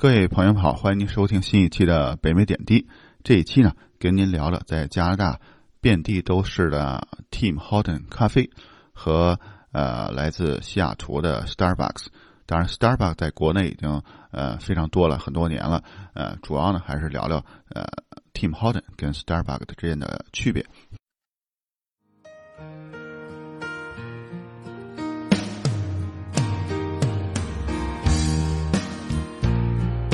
各位朋友们好，欢迎您收听新一期的北美点滴。这一期呢，跟您聊聊在加拿大遍地都是的 Tim Horton 咖啡和呃来自西雅图的 Starbucks。当然，Starbucks 在国内已经呃非常多了很多年了。呃，主要呢还是聊聊呃 Tim Horton 跟 Starbucks 之间的区别。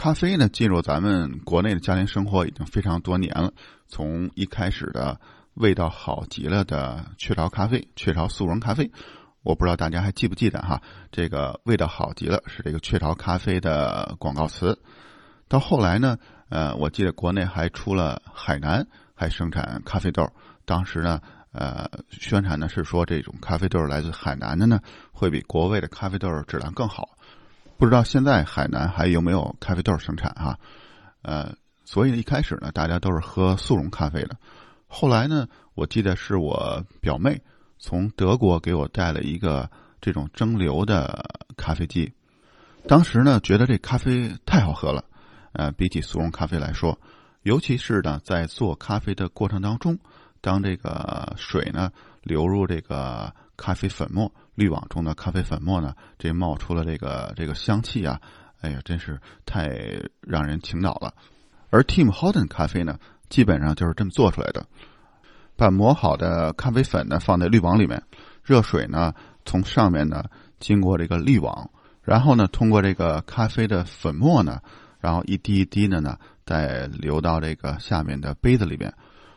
咖啡呢，进入咱们国内的家庭生活已经非常多年了。从一开始的味道好极了的雀巢咖啡、雀巢速溶咖啡，我不知道大家还记不记得哈？这个味道好极了是这个雀巢咖啡的广告词。到后来呢，呃，我记得国内还出了海南还生产咖啡豆，当时呢，呃，宣传呢是说这种咖啡豆来自海南的呢，会比国外的咖啡豆质量更好。不知道现在海南还有没有咖啡豆生产哈？呃，所以一开始呢，大家都是喝速溶咖啡的。后来呢，我记得是我表妹从德国给我带了一个这种蒸馏的咖啡机。当时呢，觉得这咖啡太好喝了，呃，比起速溶咖啡来说，尤其是呢，在做咖啡的过程当中，当这个水呢流入这个咖啡粉末。滤网中的咖啡粉末呢，这冒出了这个这个香气啊，哎呀，真是太让人倾倒了。而 Tim Horton 咖啡呢，基本上就是这么做出来的：把磨好的咖啡粉呢放在滤网里面，热水呢从上面呢经过这个滤网，然后呢通过这个咖啡的粉末呢，然后一滴一滴的呢再流到这个下面的杯子里面，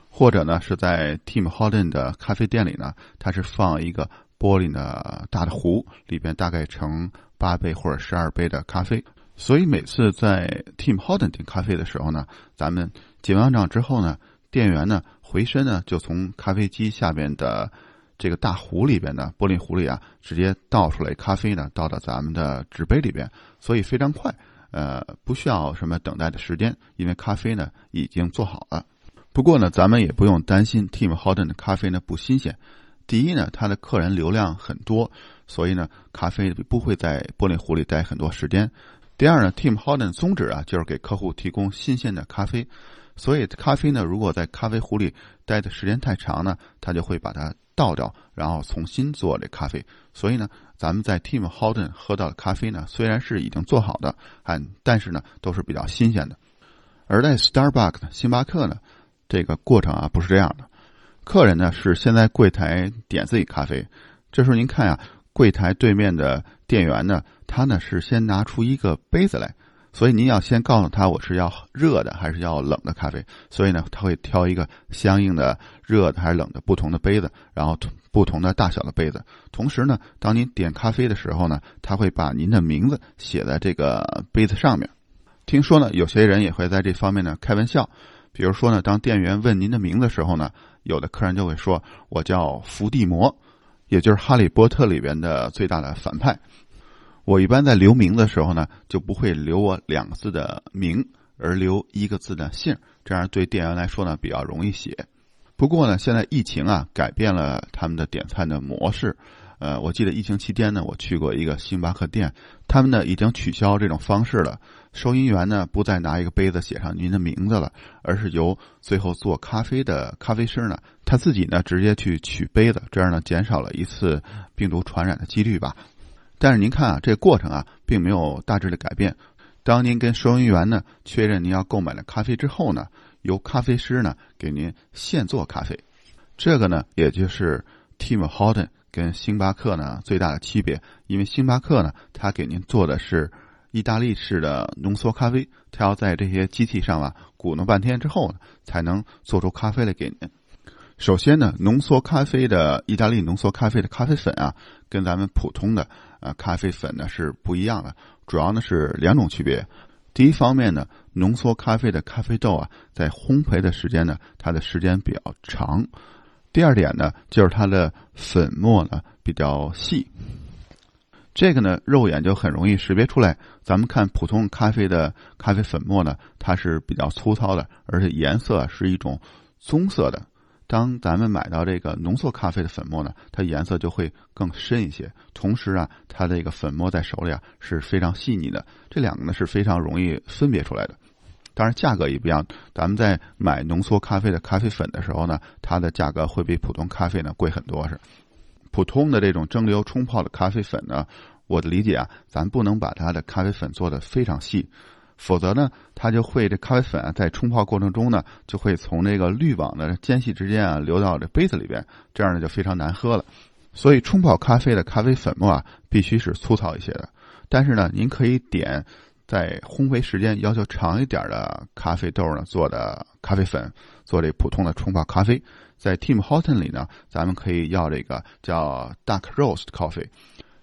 或者呢是在 Tim Horton 的咖啡店里呢，它是放一个。玻璃呢，大的壶里边大概盛八杯或者十二杯的咖啡，所以每次在 Tim Horton 订咖啡的时候呢，咱们结完账之后呢，店员呢回身呢就从咖啡机下边的这个大壶里边的玻璃壶里啊，直接倒出来咖啡呢，倒到咱们的纸杯里边，所以非常快，呃，不需要什么等待的时间，因为咖啡呢已经做好了。不过呢，咱们也不用担心 Tim Horton 的咖啡呢不新鲜。第一呢，他的客人流量很多，所以呢，咖啡不会在玻璃壶里待很多时间。第二呢，Tim Horton 宗旨啊，就是给客户提供新鲜的咖啡，所以咖啡呢，如果在咖啡壶里待的时间太长呢，他就会把它倒掉，然后重新做这咖啡。所以呢，咱们在 Tim Horton 喝到的咖啡呢，虽然是已经做好的，但但是呢，都是比较新鲜的。而在 Starbucks 星巴克呢，这个过程啊，不是这样的。客人呢是先在柜台点自己咖啡，这时候您看呀，柜台对面的店员呢，他呢是先拿出一个杯子来，所以您要先告诉他我是要热的还是要冷的咖啡，所以呢他会挑一个相应的热的还是冷的不同的杯子，然后不同的大小的杯子。同时呢，当您点咖啡的时候呢，他会把您的名字写在这个杯子上面。听说呢，有些人也会在这方面呢开玩笑，比如说呢，当店员问您的名字的时候呢。有的客人就会说：“我叫伏地魔，也就是《哈利波特》里边的最大的反派。”我一般在留名的时候呢，就不会留我两个字的名，而留一个字的姓，这样对店员来说呢比较容易写。不过呢，现在疫情啊改变了他们的点餐的模式。呃，我记得疫情期间呢，我去过一个星巴克店，他们呢已经取消这种方式了。收银员呢不再拿一个杯子写上您的名字了，而是由最后做咖啡的咖啡师呢他自己呢直接去取杯子，这样呢减少了一次病毒传染的几率吧。但是您看啊，这个过程啊并没有大致的改变。当您跟收银员呢确认您要购买的咖啡之后呢，由咖啡师呢给您现做咖啡。这个呢也就是 Tim Horton 跟星巴克呢最大的区别，因为星巴克呢他给您做的是。意大利式的浓缩咖啡，它要在这些机器上啊鼓弄半天之后呢，才能做出咖啡来给您。首先呢，浓缩咖啡的意大利浓缩咖啡的咖啡粉啊，跟咱们普通的啊咖啡粉呢是不一样的。主要呢是两种区别。第一方面呢，浓缩咖啡的咖啡豆啊，在烘焙的时间呢，它的时间比较长。第二点呢，就是它的粉末呢比较细。这个呢，肉眼就很容易识别出来。咱们看普通咖啡的咖啡粉末呢，它是比较粗糙的，而且颜色是一种棕色的。当咱们买到这个浓缩咖啡的粉末呢，它颜色就会更深一些。同时啊，它这个粉末在手里啊是非常细腻的。这两个呢是非常容易分别出来的。当然价格也不一样。咱们在买浓缩咖啡的咖啡粉的时候呢，它的价格会比普通咖啡呢贵很多。是普通的这种蒸馏冲泡的咖啡粉呢，我的理解啊，咱不能把它的咖啡粉做的非常细，否则呢，它就会这咖啡粉啊在冲泡过程中呢，就会从那个滤网的间隙之间啊流到这杯子里边，这样呢就非常难喝了。所以冲泡咖啡的咖啡粉末啊，必须是粗糙一些的。但是呢，您可以点。在烘焙时间要求长一点的咖啡豆呢做的咖啡粉，做这普通的冲泡咖啡，在 Tim Horton 里呢，咱们可以要这个叫 Dark Roast Coffee，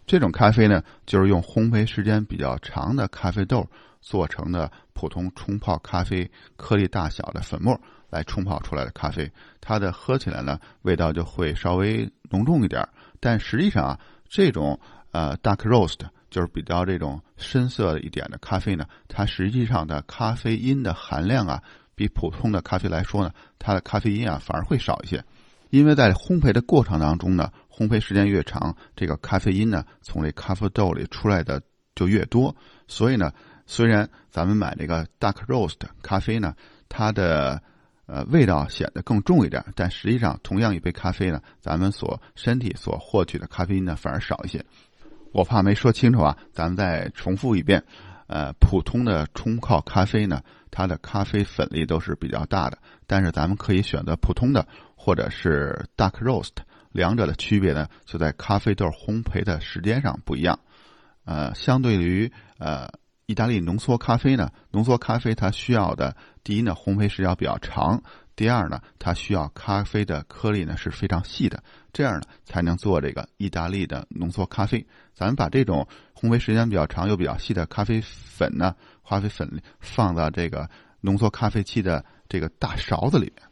这种咖啡呢就是用烘焙时间比较长的咖啡豆做成的普通冲泡咖啡颗粒大小的粉末来冲泡出来的咖啡，它的喝起来呢味道就会稍微浓重一点，但实际上啊这种呃 Dark Roast。就是比较这种深色一点的咖啡呢，它实际上的咖啡因的含量啊，比普通的咖啡来说呢，它的咖啡因啊反而会少一些。因为在烘焙的过程当中呢，烘焙时间越长，这个咖啡因呢从这咖啡豆里出来的就越多。所以呢，虽然咱们买这个 dark roast 咖啡呢，它的呃味道显得更重一点，但实际上同样一杯咖啡呢，咱们所身体所获取的咖啡因呢反而少一些。我怕没说清楚啊，咱们再重复一遍。呃，普通的冲泡咖啡呢，它的咖啡粉粒都是比较大的，但是咱们可以选择普通的或者是 dark roast，两者的区别呢就在咖啡豆烘焙的时间上不一样。呃，相对于呃意大利浓缩咖啡呢，浓缩咖啡它需要的第一呢烘焙时间比较长。第二呢，它需要咖啡的颗粒呢是非常细的，这样呢才能做这个意大利的浓缩咖啡。咱们把这种烘焙时间比较长又比较细的咖啡粉呢，咖啡粉放到这个浓缩咖啡器的这个大勺子里面，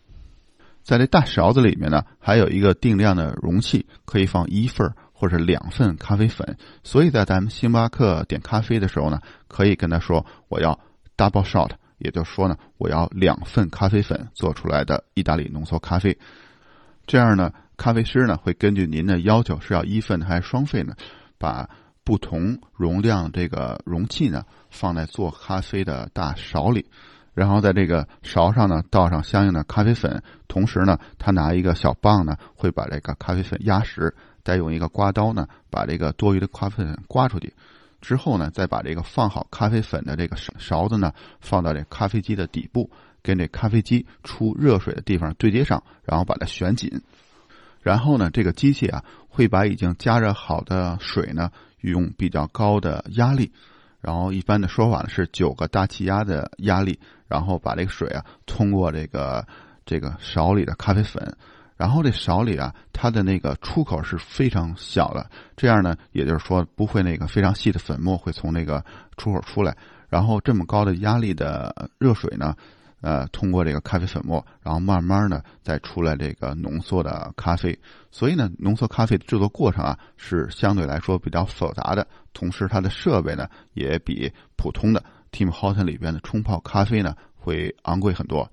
在这大勺子里面呢，还有一个定量的容器，可以放一份或者两份咖啡粉。所以在咱们星巴克点咖啡的时候呢，可以跟他说我要 double shot。也就是说呢，我要两份咖啡粉做出来的意大利浓缩咖啡，这样呢，咖啡师呢会根据您的要求是要一份还是双份呢，把不同容量这个容器呢放在做咖啡的大勺里，然后在这个勺上呢倒上相应的咖啡粉，同时呢，他拿一个小棒呢会把这个咖啡粉压实，再用一个刮刀呢把这个多余的咖啡粉刮出去。之后呢，再把这个放好咖啡粉的这个勺子呢，放到这咖啡机的底部，跟这咖啡机出热水的地方对接上，然后把它旋紧。然后呢，这个机器啊，会把已经加热好的水呢，用比较高的压力，然后一般的说法呢是九个大气压的压力，然后把这个水啊，通过这个这个勺里的咖啡粉。然后这勺里啊，它的那个出口是非常小的，这样呢，也就是说不会那个非常细的粉末会从那个出口出来。然后这么高的压力的热水呢，呃，通过这个咖啡粉末，然后慢慢的再出来这个浓缩的咖啡。所以呢，浓缩咖啡的制作过程啊是相对来说比较复杂的，同时它的设备呢也比普通的 Tim Horton 里边的冲泡咖啡呢会昂贵很多。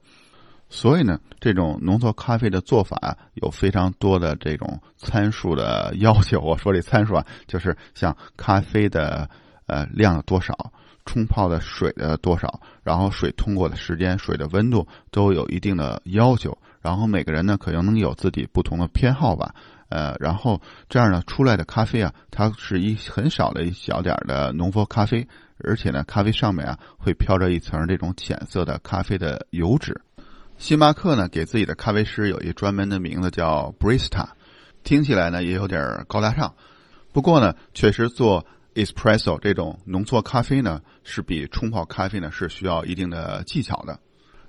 所以呢，这种浓缩咖啡的做法有非常多的这种参数的要求。我说这参数啊，就是像咖啡的呃量的多少，冲泡的水的多少，然后水通过的时间、水的温度都有一定的要求。然后每个人呢，可能能有自己不同的偏好吧。呃，然后这样呢，出来的咖啡啊，它是一很少的一小点的浓缩咖啡，而且呢，咖啡上面啊会飘着一层这种浅色的咖啡的油脂。星巴克呢，给自己的咖啡师有一专门的名字叫 Barista，听起来呢也有点高大上。不过呢，确实做 Espresso 这种浓缩咖啡呢，是比冲泡咖啡呢是需要一定的技巧的。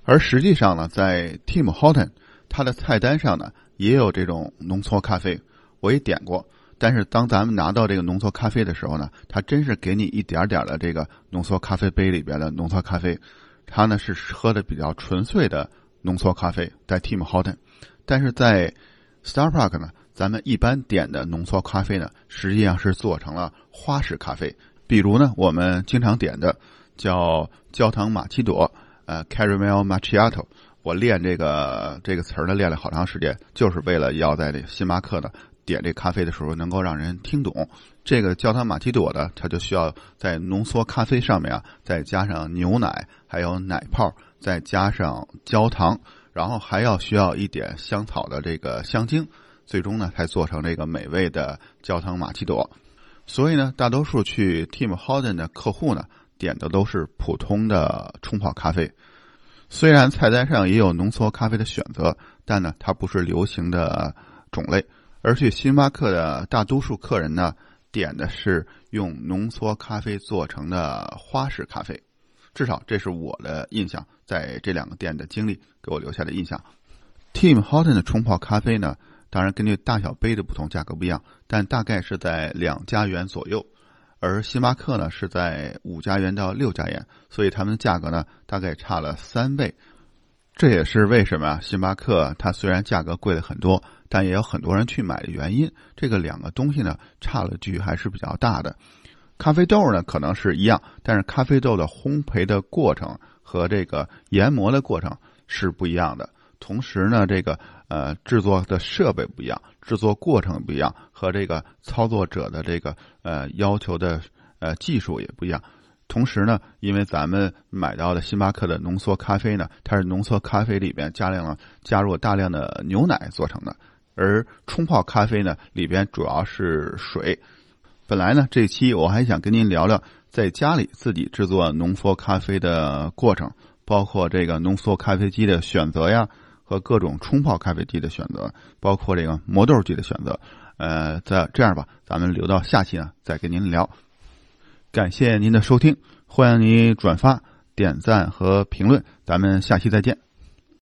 而实际上呢，在 Tim Horton 它的菜单上呢，也有这种浓缩咖啡，我也点过。但是当咱们拿到这个浓缩咖啡的时候呢，它真是给你一点点的这个浓缩咖啡杯里边的浓缩咖啡，它呢是喝的比较纯粹的浓缩咖啡，在 Tim Horton，但是在 Starbuck 呢，咱们一般点的浓缩咖啡呢，实际上是做成了花式咖啡，比如呢，我们经常点的叫焦糖玛奇朵，呃，Caramel Macchiato。我练这个这个词儿呢，练了好长时间，就是为了要在这星巴克呢点这咖啡的时候能够让人听懂。这个焦糖玛奇朵呢，它就需要在浓缩咖啡上面啊，再加上牛奶，还有奶泡，再加上焦糖，然后还要需要一点香草的这个香精，最终呢才做成这个美味的焦糖玛奇朵。所以呢，大多数去 Tim Horton 的客户呢，点的都是普通的冲泡咖啡。虽然菜单上也有浓缩咖啡的选择，但呢，它不是流行的种类。而去星巴克的大多数客人呢，点的是用浓缩咖啡做成的花式咖啡。至少这是我的印象，在这两个店的经历给我留下的印象。Tim Horton 的冲泡咖啡呢，当然根据大小杯的不同，价格不一样，但大概是在两加元左右。而星巴克呢是在五加元到六加元，所以它们的价格呢大概差了三倍。这也是为什么啊星巴克它虽然价格贵了很多，但也有很多人去买的原因。这个两个东西呢差了距还是比较大的。咖啡豆呢可能是一样，但是咖啡豆的烘焙的过程和这个研磨的过程是不一样的。同时呢，这个呃制作的设备不一样，制作过程不一样，和这个操作者的这个呃要求的呃技术也不一样。同时呢，因为咱们买到的星巴克的浓缩咖啡呢，它是浓缩咖啡里边加量了加入大量的牛奶做成的，而冲泡咖啡呢里边主要是水。本来呢，这期我还想跟您聊聊在家里自己制作浓缩咖啡的过程，包括这个浓缩咖啡机的选择呀。和各种冲泡咖啡机的选择，包括这个磨豆机的选择，呃，在这样吧，咱们留到下期呢再跟您聊。感谢您的收听，欢迎您转发、点赞和评论，咱们下期再见。